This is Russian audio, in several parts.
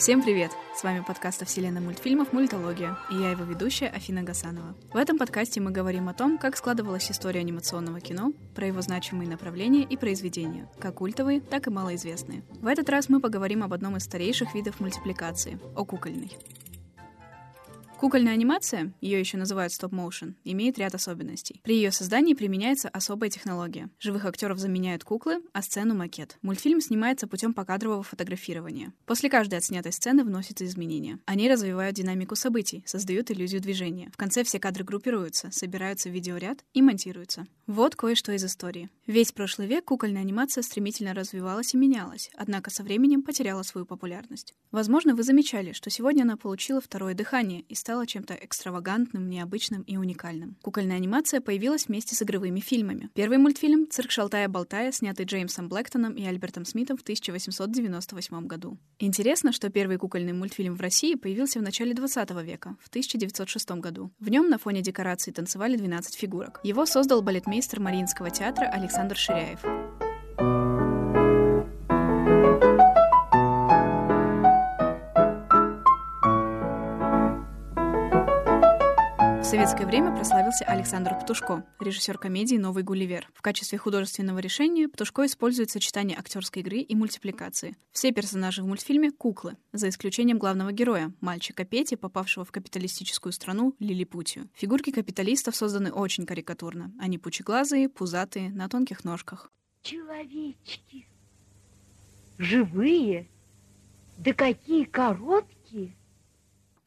Всем привет! С вами подкаст о вселенной мультфильмов «Мультология» и я его ведущая Афина Гасанова. В этом подкасте мы говорим о том, как складывалась история анимационного кино, про его значимые направления и произведения, как культовые, так и малоизвестные. В этот раз мы поговорим об одном из старейших видов мультипликации — о кукольной. Кукольная анимация, ее еще называют стоп-моушен, имеет ряд особенностей. При ее создании применяется особая технология. Живых актеров заменяют куклы, а сцену — макет. Мультфильм снимается путем покадрового фотографирования. После каждой отснятой сцены вносятся изменения. Они развивают динамику событий, создают иллюзию движения. В конце все кадры группируются, собираются в видеоряд и монтируются. Вот кое-что из истории. Весь прошлый век кукольная анимация стремительно развивалась и менялась, однако со временем потеряла свою популярность. Возможно, вы замечали, что сегодня она получила второе дыхание и стала стала чем-то экстравагантным, необычным и уникальным. Кукольная анимация появилась вместе с игровыми фильмами. Первый мультфильм «Цирк Шалтая-Болтая», снятый Джеймсом Блэктоном и Альбертом Смитом в 1898 году. Интересно, что первый кукольный мультфильм в России появился в начале 20 века, в 1906 году. В нем на фоне декораций танцевали 12 фигурок. Его создал балетмейстер Мариинского театра Александр Ширяев. Время прославился Александр Птушко, режиссер комедии «Новый Гулливер». В качестве художественного решения Птушко использует сочетание актерской игры и мультипликации. Все персонажи в мультфильме — куклы, за исключением главного героя, мальчика Пети, попавшего в капиталистическую страну Лилипутию. Фигурки капиталистов созданы очень карикатурно. Они пучеглазые, пузатые, на тонких ножках. Человечки. Живые. Да какие короткие.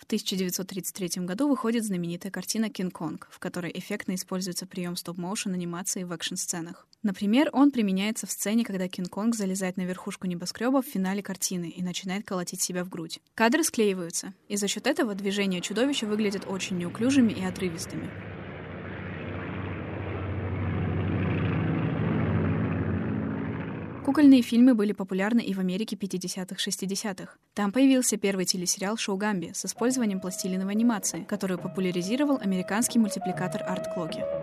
В 1933 году выходит знаменитая картина «Кинг-Конг», в которой эффектно используется прием стоп-моушен анимации в экшн-сценах. Например, он применяется в сцене, когда Кинг-Конг залезает на верхушку небоскреба в финале картины и начинает колотить себя в грудь. Кадры склеиваются, и за счет этого движения чудовища выглядят очень неуклюжими и отрывистыми. Кукольные фильмы были популярны и в Америке 50-х-60-х. Там появился первый телесериал «Шоу Гамби» с использованием пластилиновой анимации, которую популяризировал американский мультипликатор Арт Клоки.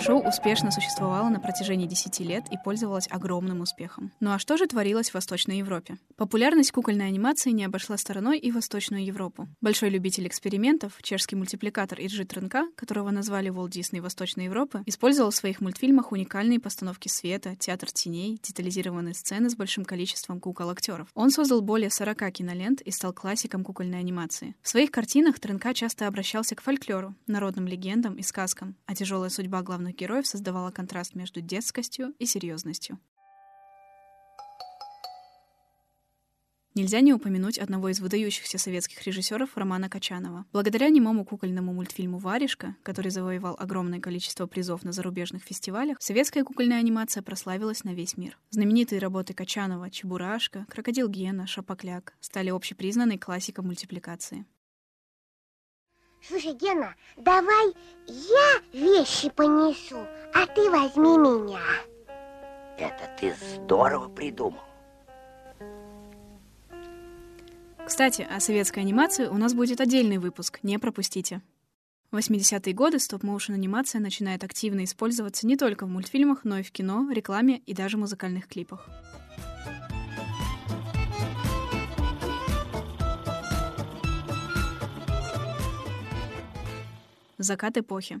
Шоу успешно существовало на протяжении 10 лет и пользовалось огромным успехом. Ну а что же творилось в Восточной Европе? Популярность кукольной анимации не обошла стороной и Восточную Европу. Большой любитель экспериментов, чешский мультипликатор Иджи Тренка, которого назвали Walt Disney Восточной Европы, использовал в своих мультфильмах уникальные постановки света, театр теней, детализированные сцены с большим количеством кукол-актеров. Он создал более 40 кинолент и стал классиком кукольной анимации. В своих картинах Тренка часто обращался к фольклору, народным легендам и сказкам, а тяжелая судьба главных главных героев создавала контраст между детскостью и серьезностью. Нельзя не упомянуть одного из выдающихся советских режиссеров Романа Качанова. Благодаря немому кукольному мультфильму «Варежка», который завоевал огромное количество призов на зарубежных фестивалях, советская кукольная анимация прославилась на весь мир. Знаменитые работы Качанова «Чебурашка», «Крокодил Гена», «Шапокляк» стали общепризнанной классикой мультипликации. Слушай, Гена, давай я вещи понесу, а ты возьми меня. Это ты здорово придумал. Кстати, о советской анимации у нас будет отдельный выпуск, не пропустите. В 80-е годы стоп-моушен анимация начинает активно использоваться не только в мультфильмах, но и в кино, рекламе и даже музыкальных клипах. Закат эпохи.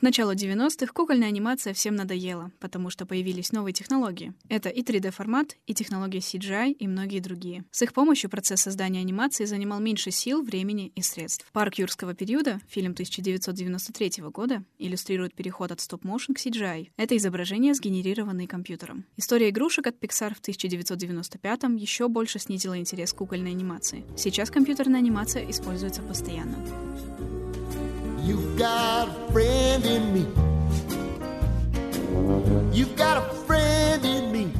К началу 90-х кукольная анимация всем надоела, потому что появились новые технологии. Это и 3D-формат, и технологии CGI, и многие другие. С их помощью процесс создания анимации занимал меньше сил, времени и средств. Парк юрского периода, фильм 1993 года, иллюстрирует переход от стоп-моушен к CGI. Это изображения, сгенерированные компьютером. История игрушек от Pixar в 1995 еще больше снизила интерес к кукольной анимации. Сейчас компьютерная анимация используется постоянно. You've got a friend in me. You've got a friend in me.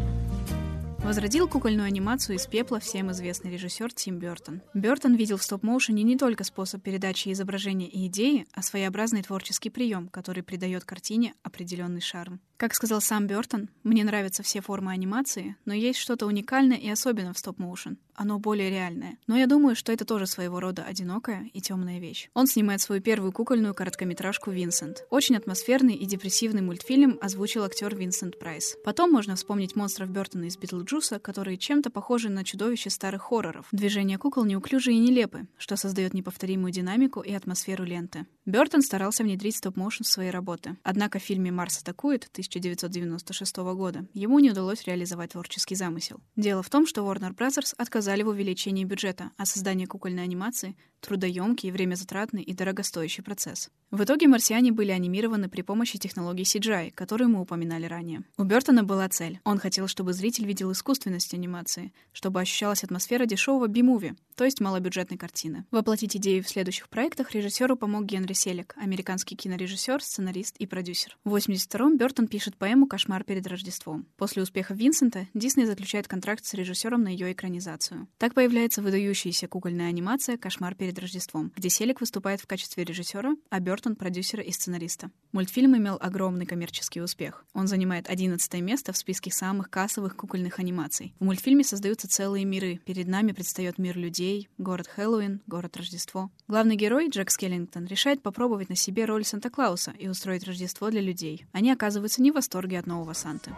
Возродил кукольную анимацию из пепла всем известный режиссер Тим Бертон. Бертон видел в стоп-моушене не только способ передачи изображения и идеи, а своеобразный творческий прием, который придает картине определенный шарм. Как сказал сам Бертон, мне нравятся все формы анимации, но есть что-то уникальное и особенное в стоп-моушен. Оно более реальное. Но я думаю, что это тоже своего рода одинокая и темная вещь. Он снимает свою первую кукольную короткометражку «Винсент». Очень атмосферный и депрессивный мультфильм озвучил актер Винсент Прайс. Потом можно вспомнить монстров Бертона из Битлджуса, которые чем-то похожи на чудовище старых хорроров. Движения кукол неуклюжие и нелепы, что создает неповторимую динамику и атмосферу ленты. Бертон старался внедрить стоп-моушен в свои работы. Однако в фильме «Марс атакует» 1996 года ему не удалось реализовать творческий замысел. Дело в том, что Warner Bros. отказали в увеличении бюджета, а создание кукольной анимации трудоемкий, времязатратный и дорогостоящий процесс. В итоге марсиане были анимированы при помощи технологии CGI, которую мы упоминали ранее. У Бертона была цель. Он хотел, чтобы зритель видел искусственность анимации, чтобы ощущалась атмосфера дешевого би-муви, то есть малобюджетной картины. Воплотить идею в следующих проектах режиссеру помог Генри Селик, американский кинорежиссер, сценарист и продюсер. В 82-м Бертон пишет поэму «Кошмар перед Рождеством». После успеха Винсента Дисней заключает контракт с режиссером на ее экранизацию. Так появляется выдающаяся кукольная анимация «Кошмар перед Рождеством», где Селик выступает в качестве режиссера, а Бертон — продюсера и сценариста. Мультфильм имел огромный коммерческий успех. Он занимает 11 место в списке самых кассовых кукольных анимаций. В мультфильме создаются целые миры. Перед нами предстает мир людей, город Хэллоуин, город Рождество. Главный герой, Джек Скеллингтон, решает попробовать на себе роль Санта-Клауса и устроить Рождество для людей. Они оказываются не восторге от нового Санты.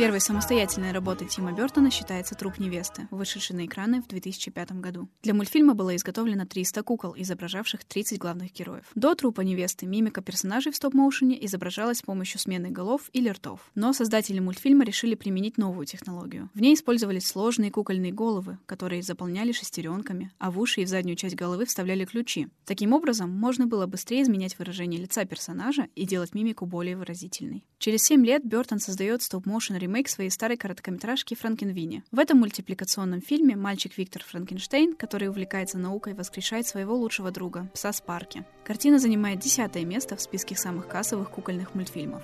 Первой самостоятельной работой Тима Бертона считается «Труп невесты», вышедший на экраны в 2005 году. Для мультфильма было изготовлено 300 кукол, изображавших 30 главных героев. До «Трупа невесты» мимика персонажей в стоп-моушене изображалась с помощью смены голов или ртов. Но создатели мультфильма решили применить новую технологию. В ней использовались сложные кукольные головы, которые заполняли шестеренками, а в уши и в заднюю часть головы вставляли ключи. Таким образом, можно было быстрее изменять выражение лица персонажа и делать мимику более выразительной. Через 7 лет Бертон создает стоп-моушен ремейк своей старой короткометражки «Франкенвини». В этом мультипликационном фильме мальчик Виктор Франкенштейн, который увлекается наукой, воскрешает своего лучшего друга, пса Спарки. Картина занимает десятое место в списке самых кассовых кукольных мультфильмов.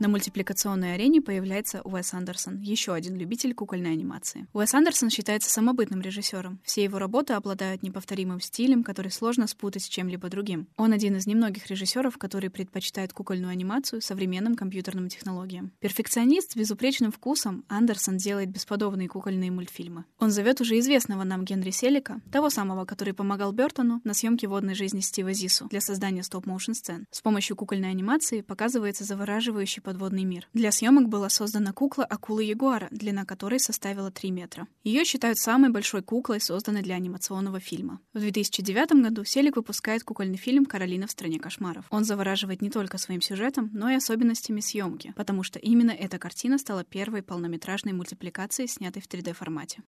На мультипликационной арене появляется Уэс Андерсон, еще один любитель кукольной анимации. Уэс Андерсон считается самобытным режиссером. Все его работы обладают неповторимым стилем, который сложно спутать с чем-либо другим. Он один из немногих режиссеров, который предпочитает кукольную анимацию современным компьютерным технологиям. Перфекционист с безупречным вкусом, Андерсон делает бесподобные кукольные мультфильмы. Он зовет уже известного нам Генри Селика, того самого, который помогал Бертону на съемке водной жизни Стива Зису для создания стоп-моушен сцен. С помощью кукольной анимации показывается завораживающий подводный мир. Для съемок была создана кукла акулы Ягуара, длина которой составила 3 метра. Ее считают самой большой куклой, созданной для анимационного фильма. В 2009 году Селик выпускает кукольный фильм «Каролина в стране кошмаров». Он завораживает не только своим сюжетом, но и особенностями съемки, потому что именно эта картина стала первой полнометражной мультипликацией, снятой в 3D-формате.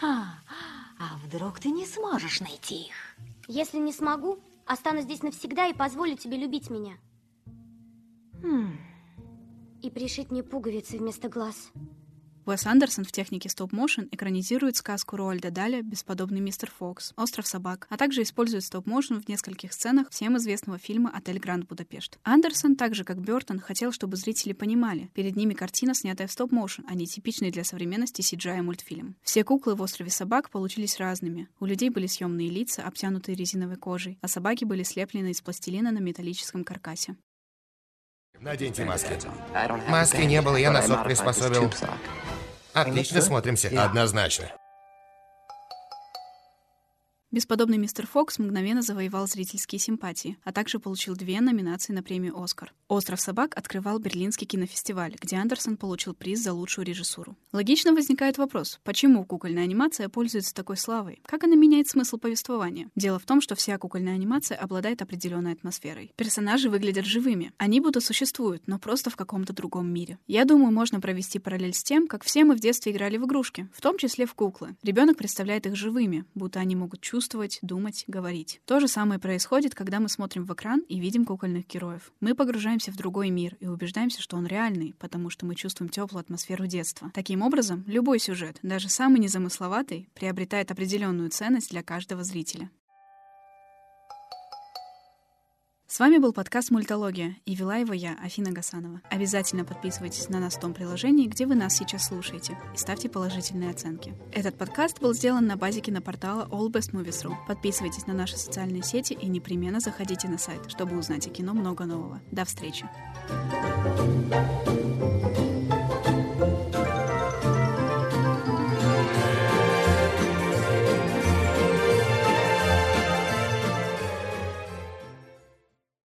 Ха, а вдруг ты не сможешь найти их? Если не смогу, останусь здесь навсегда и позволю тебе любить меня. Хм. И пришить мне пуговицы вместо глаз. Уэс Андерсон в технике стоп-моушен экранизирует сказку Роальда Даля «Бесподобный мистер Фокс», «Остров собак», а также использует стоп-моушен в нескольких сценах всем известного фильма «Отель Гранд Будапешт». Андерсон, так же как Бертон, хотел, чтобы зрители понимали, перед ними картина, снятая в стоп-моушен, а не типичный для современности CGI-мультфильм. Все куклы в «Острове собак» получились разными. У людей были съемные лица, обтянутые резиновой кожей, а собаки были слеплены из пластилина на металлическом каркасе. Наденьте маски. Маски не было, я носок приспособил. Отлично смотримся, однозначно. Бесподобный мистер Фокс мгновенно завоевал зрительские симпатии, а также получил две номинации на премию «Оскар». «Остров собак» открывал Берлинский кинофестиваль, где Андерсон получил приз за лучшую режиссуру. Логично возникает вопрос, почему кукольная анимация пользуется такой славой? Как она меняет смысл повествования? Дело в том, что вся кукольная анимация обладает определенной атмосферой. Персонажи выглядят живыми. Они будто существуют, но просто в каком-то другом мире. Я думаю, можно провести параллель с тем, как все мы в детстве играли в игрушки, в том числе в куклы. Ребенок представляет их живыми, будто они могут чувствовать чувствовать, думать, говорить. То же самое происходит, когда мы смотрим в экран и видим кукольных героев. Мы погружаемся в другой мир и убеждаемся, что он реальный, потому что мы чувствуем теплую атмосферу детства. Таким образом, любой сюжет, даже самый незамысловатый, приобретает определенную ценность для каждого зрителя. С вами был подкаст «Мультология» и вела его я, Афина Гасанова. Обязательно подписывайтесь на нас в том приложении, где вы нас сейчас слушаете, и ставьте положительные оценки. Этот подкаст был сделан на базе кинопортала allbestmovies.ru. Подписывайтесь на наши социальные сети и непременно заходите на сайт, чтобы узнать о кино много нового. До встречи! thank you